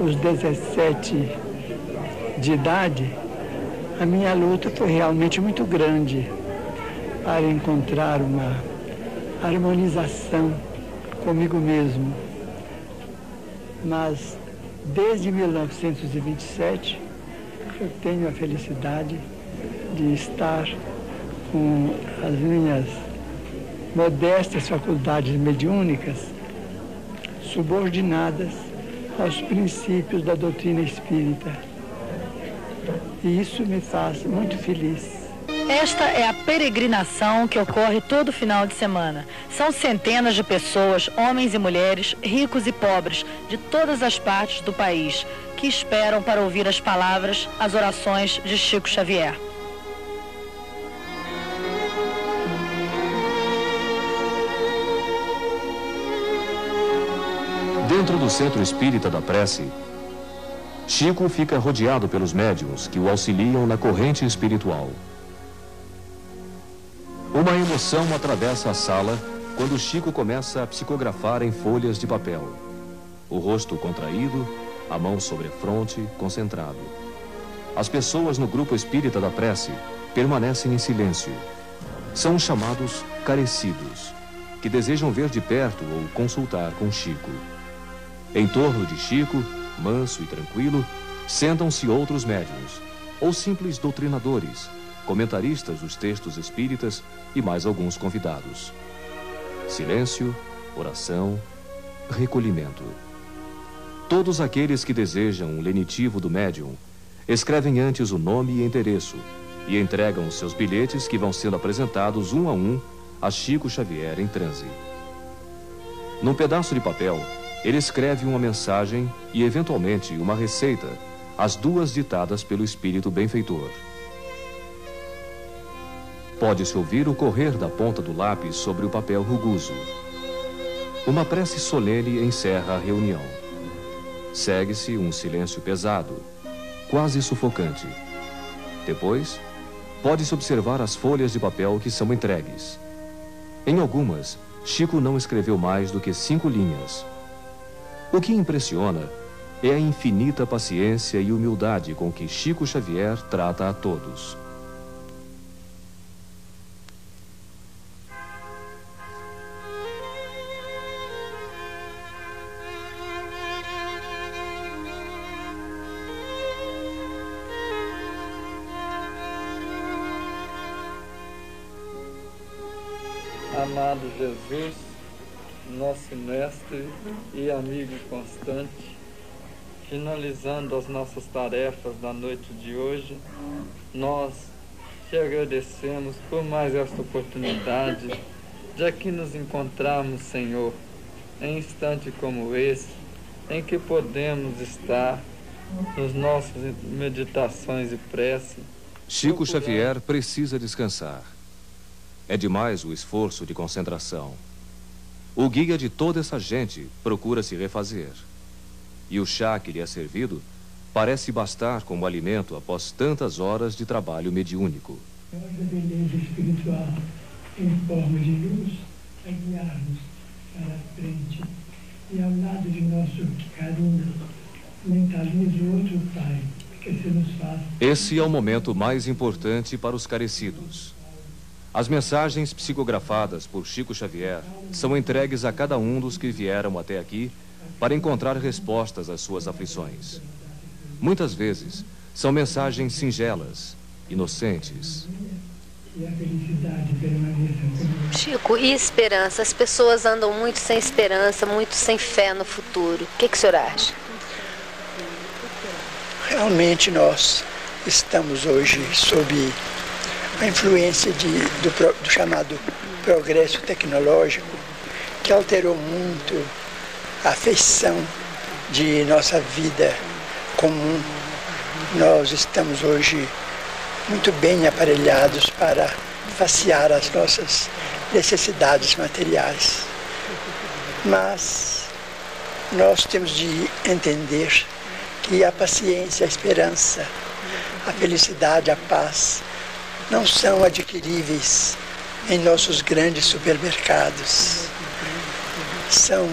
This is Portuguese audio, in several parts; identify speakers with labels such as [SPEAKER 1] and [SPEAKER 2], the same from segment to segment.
[SPEAKER 1] os 17 de idade, a minha luta foi realmente muito grande para encontrar uma harmonização comigo mesmo. Mas desde 1927 eu tenho a felicidade de estar com as minhas modestas faculdades mediúnicas subordinadas aos princípios da doutrina espírita. E isso me faz muito feliz.
[SPEAKER 2] Esta é a peregrinação que ocorre todo final de semana. São centenas de pessoas, homens e mulheres, ricos e pobres, de todas as partes do país, que esperam para ouvir as palavras, as orações de Chico Xavier.
[SPEAKER 3] Dentro do centro espírita da prece, Chico fica rodeado pelos médiuns que o auxiliam na corrente espiritual. Uma emoção atravessa a sala quando Chico começa a psicografar em folhas de papel. O rosto contraído, a mão sobre a fronte, concentrado. As pessoas no grupo espírita da prece permanecem em silêncio. São chamados carecidos, que desejam ver de perto ou consultar com Chico. Em torno de Chico, manso e tranquilo, sentam-se outros médiuns, ou simples doutrinadores, comentaristas dos textos espíritas e mais alguns convidados. Silêncio, oração, recolhimento. Todos aqueles que desejam um lenitivo do médium escrevem antes o nome e endereço e entregam os seus bilhetes que vão sendo apresentados um a um a Chico Xavier em transe. Num pedaço de papel, ele escreve uma mensagem e, eventualmente, uma receita, as duas ditadas pelo espírito benfeitor. Pode-se ouvir o correr da ponta do lápis sobre o papel rugoso. Uma prece solene encerra a reunião. Segue-se um silêncio pesado, quase sufocante. Depois, pode-se observar as folhas de papel que são entregues. Em algumas, Chico não escreveu mais do que cinco linhas, o que impressiona é a infinita paciência e humildade com que Chico Xavier trata a todos.
[SPEAKER 4] Amado Jesus, nosso mestre e amigo constante, finalizando as nossas tarefas da noite de hoje, nós te agradecemos por mais esta oportunidade de aqui nos encontrarmos, Senhor, em instante como esse, em que podemos estar nos nossas meditações e prece.
[SPEAKER 3] Chico Xavier precisa descansar. É demais o esforço de concentração. O guia de toda essa gente procura se refazer. E o chá que lhe é servido parece bastar como alimento após tantas horas de trabalho mediúnico.
[SPEAKER 1] Beleza espiritual em forma de luz a guiar-nos para a frente e ao lado de nosso carinho mentaliza o outro Pai que se nos faz.
[SPEAKER 3] Esse é o momento mais importante para os carecidos. As mensagens psicografadas por Chico Xavier são entregues a cada um dos que vieram até aqui para encontrar respostas às suas aflições. Muitas vezes são mensagens singelas, inocentes.
[SPEAKER 5] Chico, e esperança? As pessoas andam muito sem esperança, muito sem fé no futuro. O que, que o senhor acha?
[SPEAKER 6] Realmente nós estamos hoje sob a influência de, do, do chamado progresso tecnológico, que alterou muito a feição de nossa vida comum. Nós estamos hoje muito bem aparelhados para facear as nossas necessidades materiais. Mas nós temos de entender que a paciência, a esperança, a felicidade, a paz não são adquiríveis em nossos grandes supermercados. São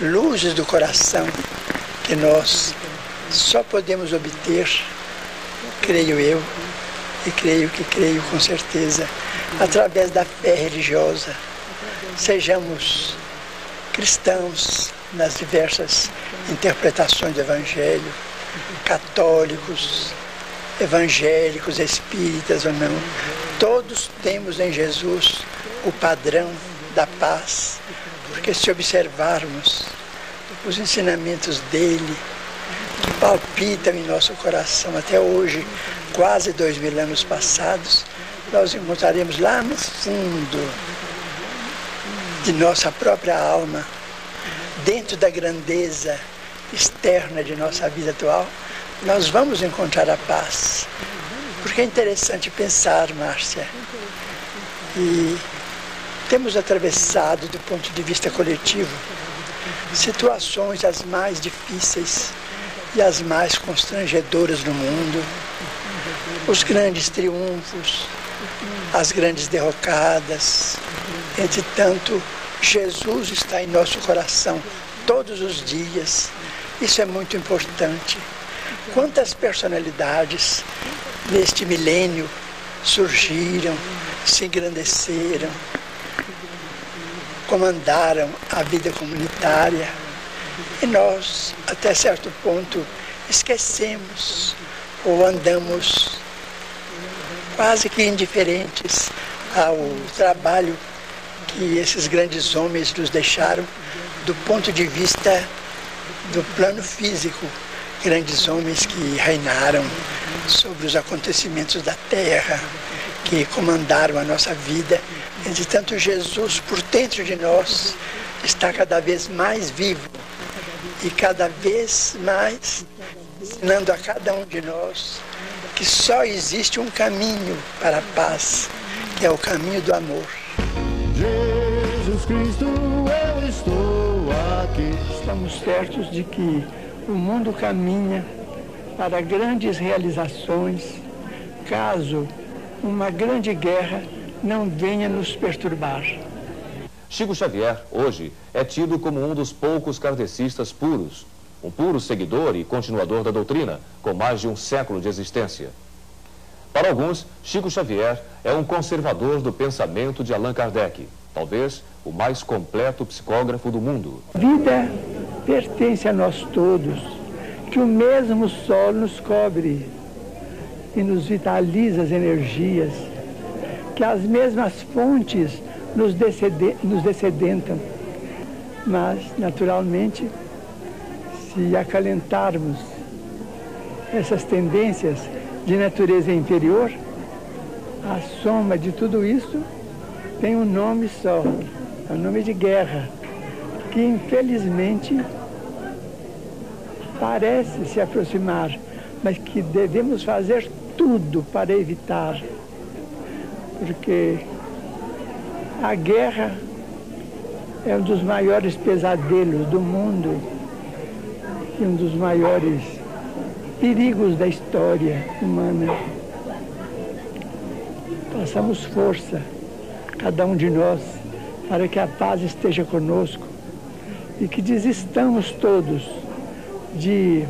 [SPEAKER 6] luzes do coração que nós só podemos obter, creio eu, e creio que creio com certeza, através da fé religiosa. Sejamos cristãos nas diversas interpretações do Evangelho, católicos, evangélicos, espíritas ou não, todos temos em Jesus o padrão da paz, porque se observarmos os ensinamentos dele, que palpitam em nosso coração até hoje, quase dois mil anos passados, nós encontraremos lá no fundo de nossa própria alma, dentro da grandeza externa de nossa vida atual, nós vamos encontrar a paz. Porque é interessante pensar, Márcia, e temos atravessado, do ponto de vista coletivo, situações as mais difíceis e as mais constrangedoras do mundo, os grandes triunfos, as grandes derrocadas. Entretanto, Jesus está em nosso coração todos os dias. Isso é muito importante. Quantas personalidades neste milênio surgiram, se engrandeceram, comandaram a vida comunitária e nós, até certo ponto, esquecemos ou andamos quase que indiferentes ao trabalho que esses grandes homens nos deixaram do ponto de vista do plano físico. Grandes homens que reinaram sobre os acontecimentos da terra, que comandaram a nossa vida. Entretanto, Jesus, por dentro de nós, está cada vez mais vivo e cada vez mais ensinando a cada um de nós que só existe um caminho para a paz, que é o caminho do amor.
[SPEAKER 1] Jesus Cristo, eu estou aqui. Estamos certos de que o mundo caminha para grandes realizações, caso uma grande guerra não venha nos perturbar.
[SPEAKER 3] Chico Xavier, hoje, é tido como um dos poucos kardecistas puros, um puro seguidor e continuador da doutrina, com mais de um século de existência. Para alguns, Chico Xavier é um conservador do pensamento de Allan Kardec, talvez o mais completo psicógrafo do mundo.
[SPEAKER 1] Vida pertence a nós todos, que o mesmo sol nos cobre e nos vitaliza as energias, que as mesmas fontes nos, nos descedentam. Mas, naturalmente, se acalentarmos essas tendências de natureza inferior, a soma de tudo isso tem um nome só, é o nome de guerra, que infelizmente parece se aproximar, mas que devemos fazer tudo para evitar, porque a guerra é um dos maiores pesadelos do mundo e um dos maiores perigos da história humana. Façamos força, cada um de nós, para que a paz esteja conosco e que desistamos todos de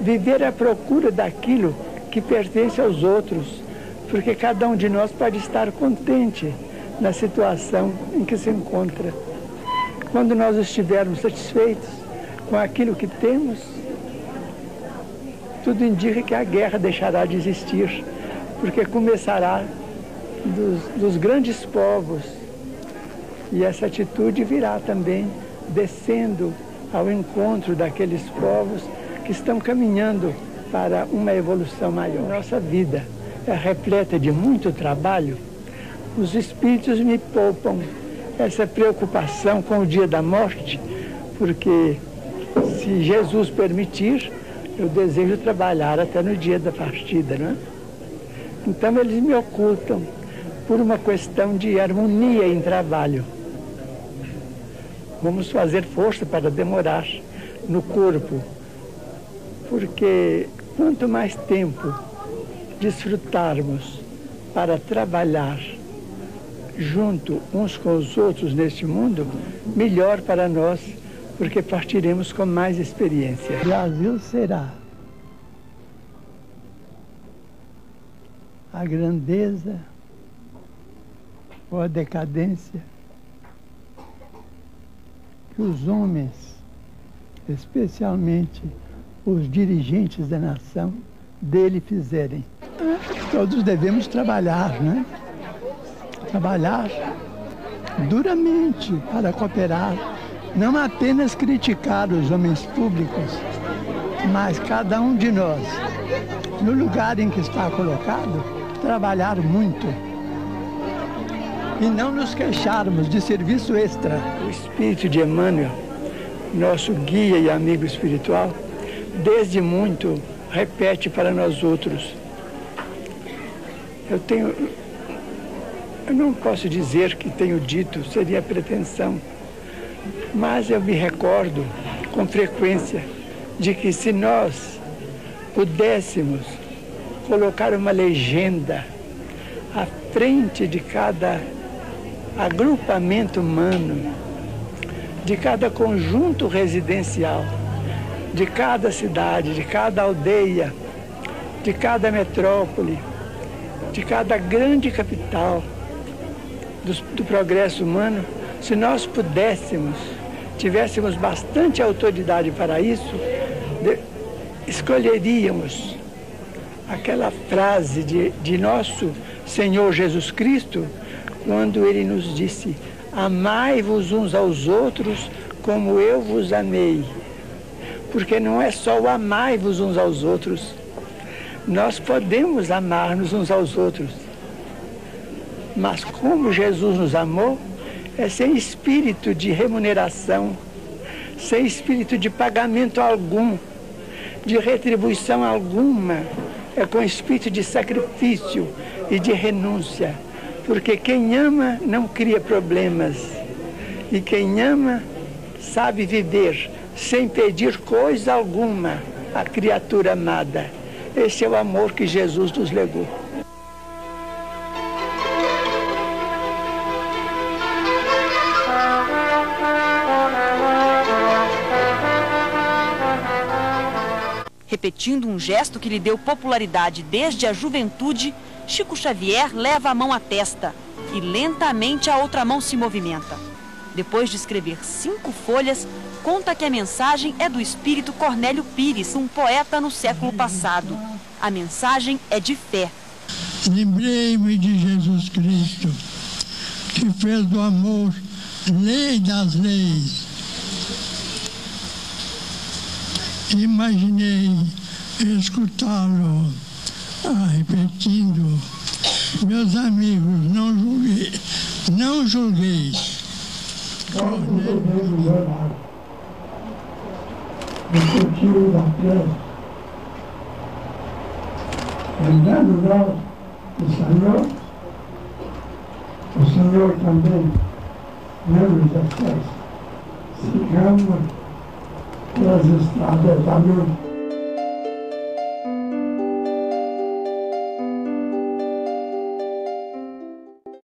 [SPEAKER 1] viver à procura daquilo que pertence aos outros, porque cada um de nós pode estar contente na situação em que se encontra. Quando nós estivermos satisfeitos com aquilo que temos, tudo indica que a guerra deixará de existir, porque começará dos, dos grandes povos. E essa atitude virá também descendo ao encontro daqueles povos que estão caminhando para uma evolução maior. Nossa vida é repleta de muito trabalho os espíritos me poupam essa preocupação com o dia da morte, porque se Jesus permitir, eu desejo trabalhar até no dia da partida, não é? Então eles me ocultam por uma questão de harmonia em trabalho. Vamos fazer força para demorar no corpo, porque quanto mais tempo desfrutarmos para trabalhar junto uns com os outros neste mundo, melhor para nós,
[SPEAKER 6] porque partiremos com mais experiência. Brasil será a grandeza ou a decadência que os homens, especialmente os dirigentes da nação, dele fizerem. Todos devemos trabalhar, né? Trabalhar duramente para cooperar, não apenas criticar os homens públicos, mas cada um de nós, no lugar em que está colocado, trabalhar muito e não nos queixarmos de serviço extra. O espírito de Emmanuel, nosso guia e amigo espiritual, desde muito repete para nós outros. Eu tenho eu não posso dizer que tenho dito, seria pretensão, mas eu me recordo com frequência de que se nós pudéssemos colocar uma legenda à frente de cada agrupamento humano, de cada conjunto residencial, de cada cidade, de cada aldeia, de cada metrópole, de cada grande capital do, do progresso humano, se nós pudéssemos, tivéssemos bastante autoridade para isso, de, escolheríamos aquela frase de, de nosso Senhor Jesus Cristo, quando ele nos disse: Amai-vos uns aos outros como eu vos amei. Porque não é só o amai-vos uns aos outros. Nós podemos amar-nos uns aos outros. Mas como Jesus nos amou, é sem espírito de remuneração, sem espírito de pagamento algum, de retribuição alguma, é com espírito de sacrifício e de renúncia. Porque quem ama não cria problemas. E quem ama sabe viver sem pedir coisa alguma à criatura amada. Esse é o amor que Jesus nos legou.
[SPEAKER 7] Repetindo um gesto que lhe deu popularidade desde a juventude, Chico Xavier leva a mão à testa e lentamente a outra mão se movimenta. Depois de escrever cinco folhas, conta que a mensagem é do espírito Cornélio Pires, um poeta no século passado. A mensagem é de fé.
[SPEAKER 8] Lembrei-me de Jesus Cristo, que fez do amor lei das leis. Imaginei escutá-lo ah, repetindo, meus amigos, não julguei, não julguei.
[SPEAKER 1] Discutiu da fé, lembrando nós do Senhor, o Senhor também não nos esquece. Sigamos pelas estradas da luz.